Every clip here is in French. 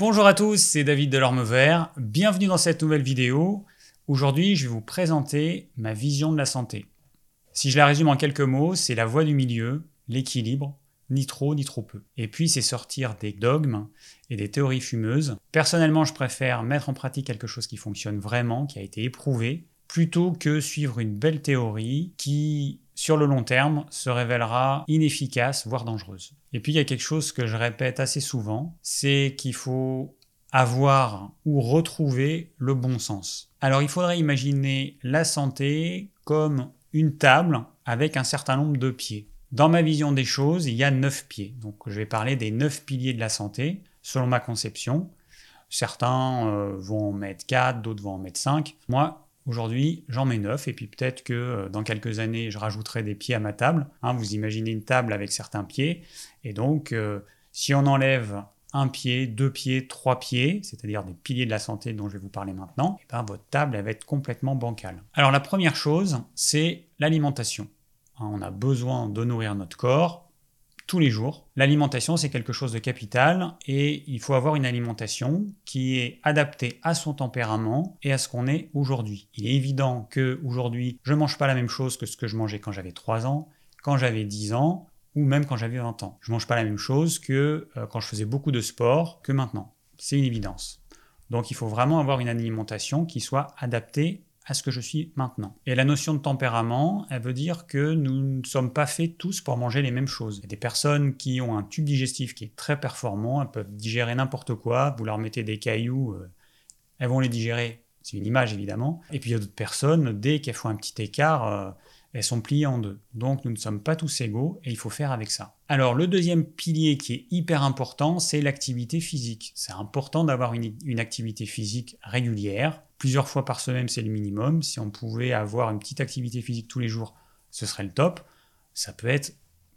Bonjour à tous, c'est David Delorme Vert. Bienvenue dans cette nouvelle vidéo. Aujourd'hui, je vais vous présenter ma vision de la santé. Si je la résume en quelques mots, c'est la voie du milieu, l'équilibre, ni trop ni trop peu. Et puis, c'est sortir des dogmes et des théories fumeuses. Personnellement, je préfère mettre en pratique quelque chose qui fonctionne vraiment, qui a été éprouvé, plutôt que suivre une belle théorie qui, sur le long terme, se révélera inefficace, voire dangereuse. Et puis il y a quelque chose que je répète assez souvent, c'est qu'il faut avoir ou retrouver le bon sens. Alors il faudrait imaginer la santé comme une table avec un certain nombre de pieds. Dans ma vision des choses, il y a neuf pieds. Donc je vais parler des neuf piliers de la santé, selon ma conception. Certains euh, vont en mettre 4, d'autres vont en mettre 5. Moi, Aujourd'hui, j'en mets 9 et puis peut-être que euh, dans quelques années, je rajouterai des pieds à ma table. Hein, vous imaginez une table avec certains pieds. Et donc, euh, si on enlève un pied, deux pieds, trois pieds, c'est-à-dire des piliers de la santé dont je vais vous parler maintenant, et eh ben, votre table va être complètement bancale. Alors la première chose, c'est l'alimentation. Hein, on a besoin de nourrir notre corps, tous les jours. L'alimentation, c'est quelque chose de capital et il faut avoir une alimentation qui est adaptée à son tempérament et à ce qu'on est aujourd'hui. Il est évident que aujourd'hui, je mange pas la même chose que ce que je mangeais quand j'avais 3 ans, quand j'avais 10 ans ou même quand j'avais 20 ans. Je mange pas la même chose que euh, quand je faisais beaucoup de sport que maintenant. C'est une évidence. Donc il faut vraiment avoir une alimentation qui soit adaptée à ce que je suis maintenant. Et la notion de tempérament, elle veut dire que nous ne sommes pas faits tous pour manger les mêmes choses. Il y a des personnes qui ont un tube digestif qui est très performant, elles peuvent digérer n'importe quoi, vous leur mettez des cailloux, euh, elles vont les digérer. C'est une image évidemment. Et puis il y a d'autres personnes, dès qu'elles font un petit écart, euh, elles sont pliées en deux. Donc nous ne sommes pas tous égaux et il faut faire avec ça. Alors le deuxième pilier qui est hyper important, c'est l'activité physique. C'est important d'avoir une, une activité physique régulière plusieurs fois par semaine, c'est le minimum. Si on pouvait avoir une petite activité physique tous les jours, ce serait le top. Ça peut être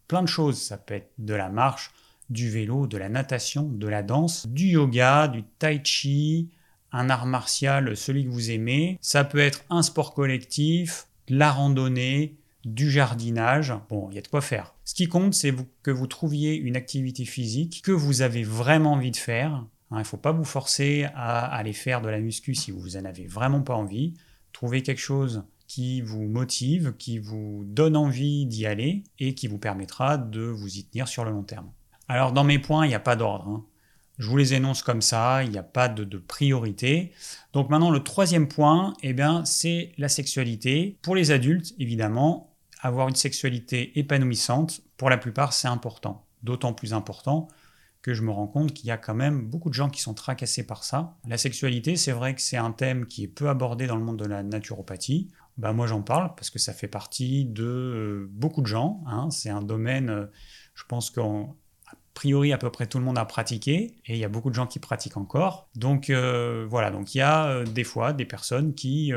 plein de choses. Ça peut être de la marche, du vélo, de la natation, de la danse, du yoga, du tai chi, un art martial, celui que vous aimez. Ça peut être un sport collectif, la randonnée, du jardinage. Bon, il y a de quoi faire. Ce qui compte, c'est que vous trouviez une activité physique que vous avez vraiment envie de faire Hein, il ne faut pas vous forcer à aller faire de la muscu si vous n'en avez vraiment pas envie. Trouvez quelque chose qui vous motive, qui vous donne envie d'y aller et qui vous permettra de vous y tenir sur le long terme. Alors dans mes points, il n'y a pas d'ordre. Hein. Je vous les énonce comme ça, il n'y a pas de, priorité. Donc maintenant, le troisième point, eh c'est la sexualité. Pour les adultes, évidemment, avoir une sexualité épanouissante, pour la plupart, c'est important. D'autant plus important que je me rends compte qu'il y a quand même beaucoup de gens qui sont tracassés par ça. La sexualité, c'est vrai que c'est un thème qui est peu abordé dans le monde de la naturopathie. Bah moi j'en parle parce que ça fait partie de euh, beaucoup de gens. Hein. C'est un domaine, euh, je pense qu'en priori à peu près tout le monde a pratiqué et il y a beaucoup de gens qui pratiquent encore. Donc euh, voilà, donc il y a des fois des personnes qui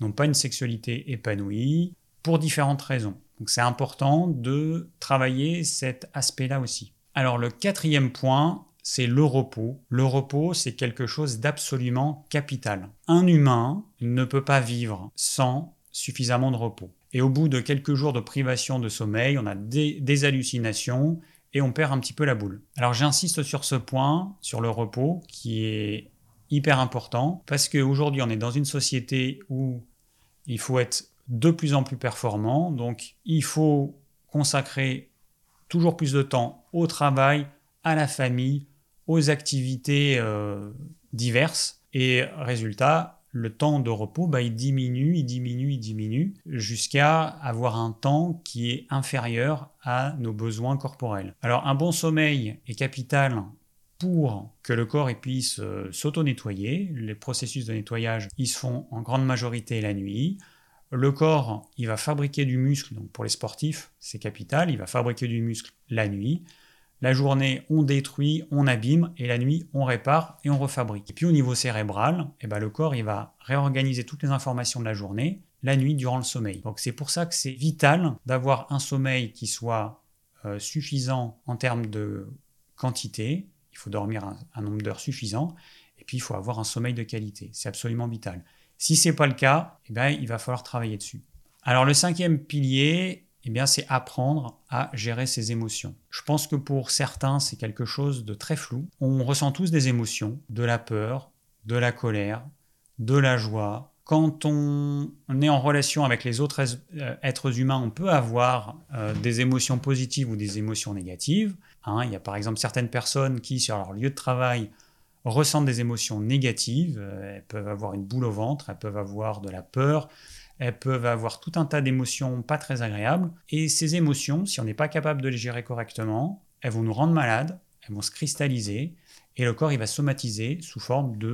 n'ont pas une sexualité épanouie pour différentes raisons. Donc c'est important de travailler cet aspect-là aussi. Alors le quatrième point, c'est le repos. Le repos, c'est quelque chose d'absolument capital. Un humain ne peut pas vivre sans suffisamment de repos. Et au bout de quelques jours de privation de sommeil, on a des, hallucinations et on perd un petit peu la boule. Alors j'insiste sur ce point, sur le repos, qui est hyper important, parce qu'aujourd'hui on est dans une société où il faut être de plus en plus performant, donc il faut consacrer toujours plus de temps au travail, à la famille, aux activités euh, diverses. Et résultat, le temps de repos, bah, il diminue, il diminue, il diminue, jusqu'à avoir un temps qui est inférieur à nos besoins corporels. Alors un bon sommeil est capital pour que le corps puisse euh, s'auto-nettoyer. Les processus de nettoyage, ils se font en grande majorité la nuit. Le corps, il va fabriquer du muscle, donc pour les sportifs, c'est capital, il va fabriquer du muscle la nuit. La journée, on détruit, on abîme, et la nuit, on répare et on refabrique. Et puis au niveau cérébral, eh ben, le corps, il va réorganiser toutes les informations de la journée la nuit durant le sommeil. Donc c'est pour ça que c'est vital d'avoir un sommeil qui soit euh, suffisant en termes de quantité. Il faut dormir un nombre d'heures suffisant. Et puis il faut avoir un sommeil de qualité. C'est absolument vital. Si ce n'est pas le cas, eh bien, il va falloir travailler dessus. Alors le cinquième pilier, eh bien, c'est apprendre à gérer ses émotions. Je pense que pour certains, c'est quelque chose de très flou. On ressent tous des émotions, de la peur, de la colère, de la joie. Quand on est en relation avec les autres euh, êtres humains, on peut avoir euh, des émotions positives ou des émotions négatives. Hein. il y a par exemple certaines personnes qui, sur leur lieu de travail, ressentent des émotions négatives. Elles peuvent avoir une boule au ventre, elles peuvent avoir de la peur, elles peuvent avoir tout un tas d'émotions pas très agréables. Et ces émotions, si on n'est pas capable de les gérer correctement, elles vont nous rendre malades, elles vont se cristalliser, et le corps il va somatiser sous forme de,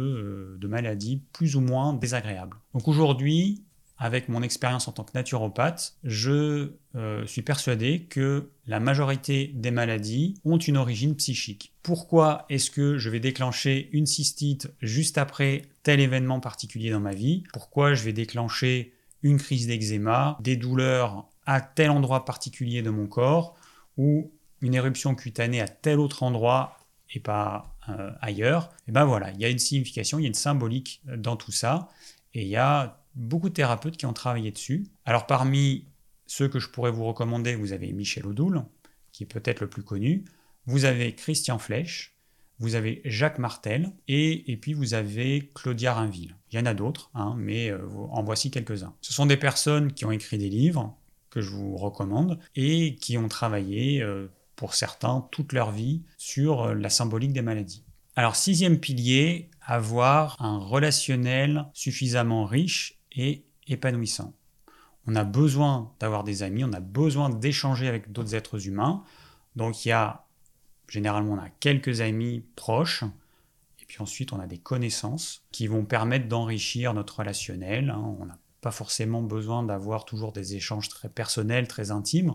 euh, maladies plus ou moins désagréables. Donc aujourd'hui, avec mon expérience en tant que naturopathe, je euh, suis persuadé que la majorité des maladies ont une origine psychique. Pourquoi est-ce que je vais déclencher une cystite juste après tel événement particulier dans ma vie? Pourquoi je vais déclencher une crise d'eczéma, des douleurs à tel endroit particulier de mon corps ou une éruption cutanée à tel autre endroit et pas euh, ailleurs, et ben il y a une signification, il y a une symbolique dans tout ça, et il y a beaucoup de thérapeutes qui ont travaillé dessus. Alors parmi ceux que je pourrais vous recommander, vous avez Michel Odoul, qui est peut-être le plus connu, vous avez Christian Flech, vous avez Jacques Martel et, et puis vous avez Claudia Rainville. Il y en a d'autres, hein, mais euh, en voici quelques-uns. Ce sont des personnes qui ont écrit des livres que je vous recommande et qui ont travaillé, euh, pour certains, toute leur vie sur euh, la symbolique des maladies. Alors, sixième pilier, avoir un relationnel suffisamment riche et épanouissant. On a besoin d'avoir des amis, on a besoin d'échanger avec d'autres êtres humains. Donc il y a Généralement, on a quelques amis proches, et puis ensuite, on a des connaissances qui vont permettre d'enrichir notre relationnel. Hein. On n'a pas forcément besoin d'avoir toujours des échanges très personnels, très intimes.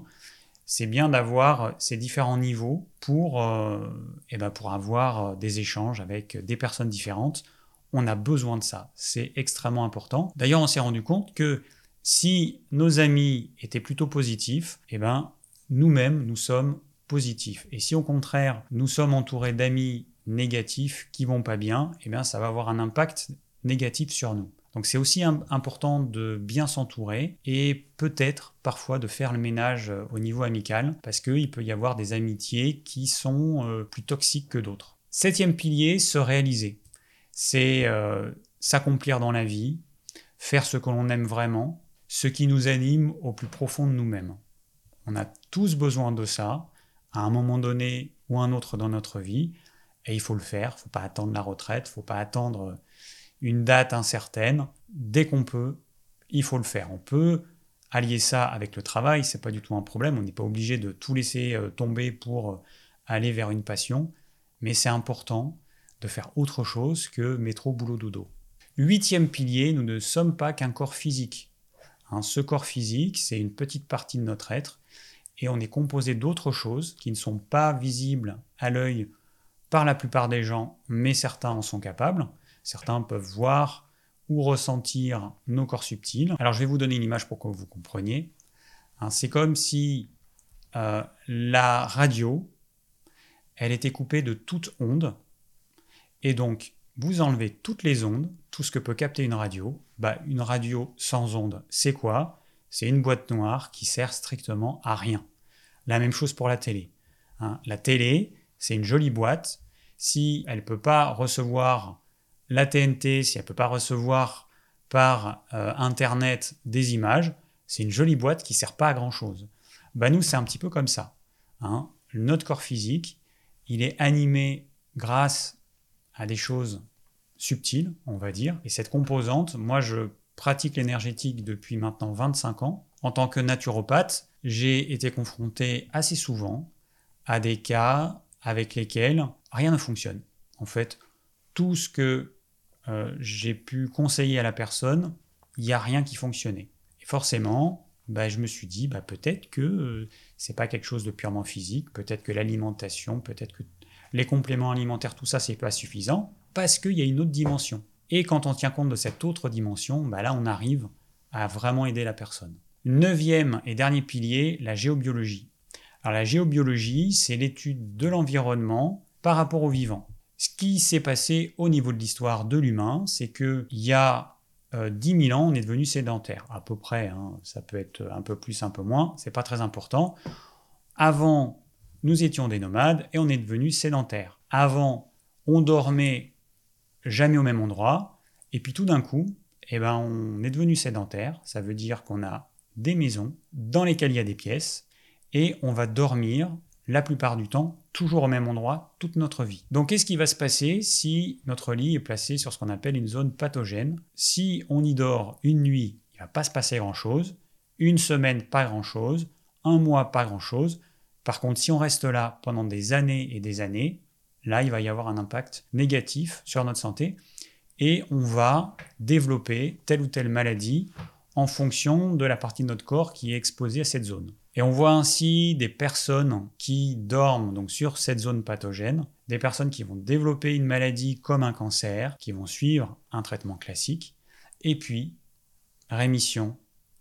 C'est bien d'avoir ces différents niveaux pour, euh, eh ben pour avoir euh, des échanges avec des personnes différentes. On a besoin de ça. C'est extrêmement important. D'ailleurs, on s'est rendu compte que si nos amis étaient plutôt positifs, eh ben, nous-mêmes, nous sommes et si au contraire, nous sommes entourés d'amis négatifs qui vont pas bien, eh bien ça va avoir un impact négatif sur nous. Donc c'est aussi important de bien s'entourer et peut-être parfois de faire le ménage euh, au niveau amical parce qu'il peut y avoir des amitiés qui sont euh, plus toxiques que d'autres. Septième pilier, se réaliser. C'est euh, s'accomplir dans la vie, faire ce que l'on aime vraiment, ce qui nous anime au plus profond de nous-mêmes. On a tous besoin de ça à un moment donné ou un autre dans notre vie, et il faut le faire. Il faut pas attendre la retraite, il faut pas attendre une date incertaine. Dès qu'on peut, il faut le faire. On peut allier ça avec le travail, c'est pas du tout un problème. On n'est pas obligé de tout laisser euh, tomber pour euh, aller vers une passion, mais c'est important de faire autre chose que métro boulot dodo. Huitième pilier, nous ne sommes pas qu'un corps physique. Hein, ce corps physique, c'est une petite partie de notre être et on est composé d'autres choses qui ne sont pas visibles à l'œil par la plupart des gens, mais certains en sont capables. Certains peuvent voir ou ressentir nos corps subtils. Alors je vais vous donner une image pour que vous compreniez. Hein, c'est comme si euh, la radio, elle était coupée de toute onde, et donc vous enlevez toutes les ondes, tout ce que peut capter une radio. Bah, une radio sans onde, c'est quoi? C'est une boîte noire qui sert strictement à rien. La même chose pour la télé. Hein. La télé, c'est une jolie boîte. Si elle ne peut pas recevoir la TNT, si elle ne peut pas recevoir par euh, Internet des images, c'est une jolie boîte qui ne sert pas à grand-chose. Bah nous, c'est un petit peu comme ça. Hein. Notre corps physique, il est animé grâce à des choses subtiles, on va dire. Et cette composante, moi, je pratique l'énergétique depuis maintenant 25 ans. En tant que naturopathe, j'ai été confronté assez souvent à des cas avec lesquels rien ne fonctionne. En fait, tout ce que euh, j'ai pu conseiller à la personne, il n'y a rien qui fonctionnait. Et forcément, bah, je me suis dit, bah, peut-être que euh, c'est pas quelque chose de purement physique, peut-être que l'alimentation, peut-être que les compléments alimentaires, tout ça, c'est pas suffisant, parce qu'il y a une autre dimension. Et quand on tient compte de cette autre dimension, bah, là, on arrive à vraiment aider la personne. Neuvième et dernier pilier, la géobiologie. Alors la géobiologie, c'est l'étude de l'environnement par rapport au vivant. Ce qui s'est passé au niveau de l'histoire de l'humain, c'est qu'il y a 10 000 ans, on est devenu sédentaire, à peu près. Hein. ça peut être un peu plus, un peu moins, c'est pas très important. Avant, nous étions des nomades et on est devenu sédentaire. Avant, on dormait jamais au même endroit, et puis tout d'un coup, eh ben, on est devenu sédentaire. Ça veut dire qu'on a des maisons dans lesquelles il y a des pièces, et on va dormir la plupart du temps, toujours au même endroit, toute notre vie. Donc qu'est-ce qui va se passer si notre lit est placé sur ce qu'on appelle une zone pathogène? Si on y dort une nuit, il ne va pas se passer grand-chose, une semaine, pas grand-chose, un mois, pas grand-chose. Par contre, si on reste là pendant des années et des années, là, il va y avoir un impact négatif sur notre santé et on va développer telle ou telle maladie en fonction de la partie de notre corps qui est exposée à cette zone. Et on voit ainsi des personnes qui dorment donc sur cette zone pathogène, des personnes qui vont développer une maladie comme un cancer, qui vont suivre un traitement classique, et puis rémission,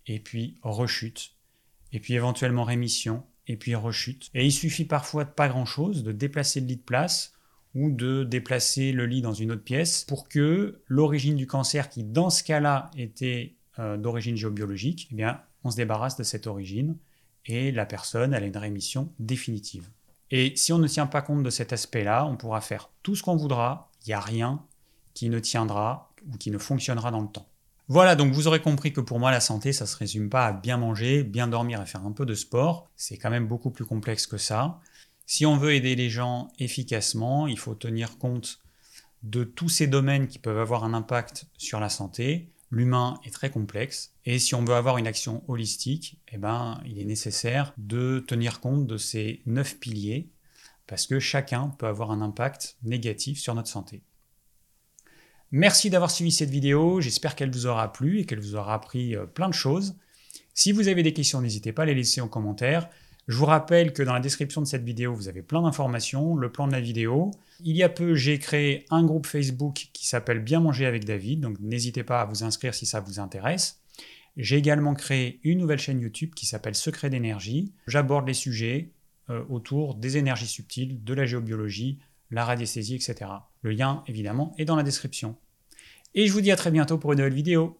et puis rechute, et puis éventuellement rémission, et puis rechute. Et il suffit parfois de pas grand-chose, de déplacer le lit de place ou de déplacer le lit dans une autre pièce pour que l'origine du cancer, qui dans ce cas-là était euh, d'origine géobiologique, eh on se débarrasse de cette origine et la personne a une rémission définitive. Et si on ne tient pas compte de cet aspect-là, on pourra faire tout ce qu'on voudra, il n'y a rien qui ne tiendra ou qui ne fonctionnera dans le temps. Voilà, donc vous aurez compris que pour moi la santé, ça ne se résume pas à bien manger, bien dormir et faire un peu de sport. C'est quand même beaucoup plus complexe que ça. Si on veut aider les gens efficacement, il faut tenir compte de tous ces domaines qui peuvent avoir un impact sur la santé, L'humain est très complexe et si on veut avoir une action holistique, eh ben, il est nécessaire de tenir compte de ces neuf piliers parce que chacun peut avoir un impact négatif sur notre santé. Merci d'avoir suivi cette vidéo, j'espère qu'elle vous aura plu et qu'elle vous aura appris euh, plein de choses. Si vous avez des questions, n'hésitez pas à les laisser en commentaire. Je vous rappelle que dans la description de cette vidéo, vous avez plein d'informations, le plan de la vidéo. Il y a peu, j'ai créé un groupe Facebook qui s'appelle Bien manger avec David, donc n'hésitez pas à vous inscrire si ça vous intéresse. J'ai également créé une nouvelle chaîne YouTube qui s'appelle Secret d'énergie. J'aborde les sujets euh, autour des énergies subtiles, de la géobiologie, la radiesthésie, etc. Le lien, évidemment, est dans la description. Et je vous dis à très bientôt pour une nouvelle vidéo.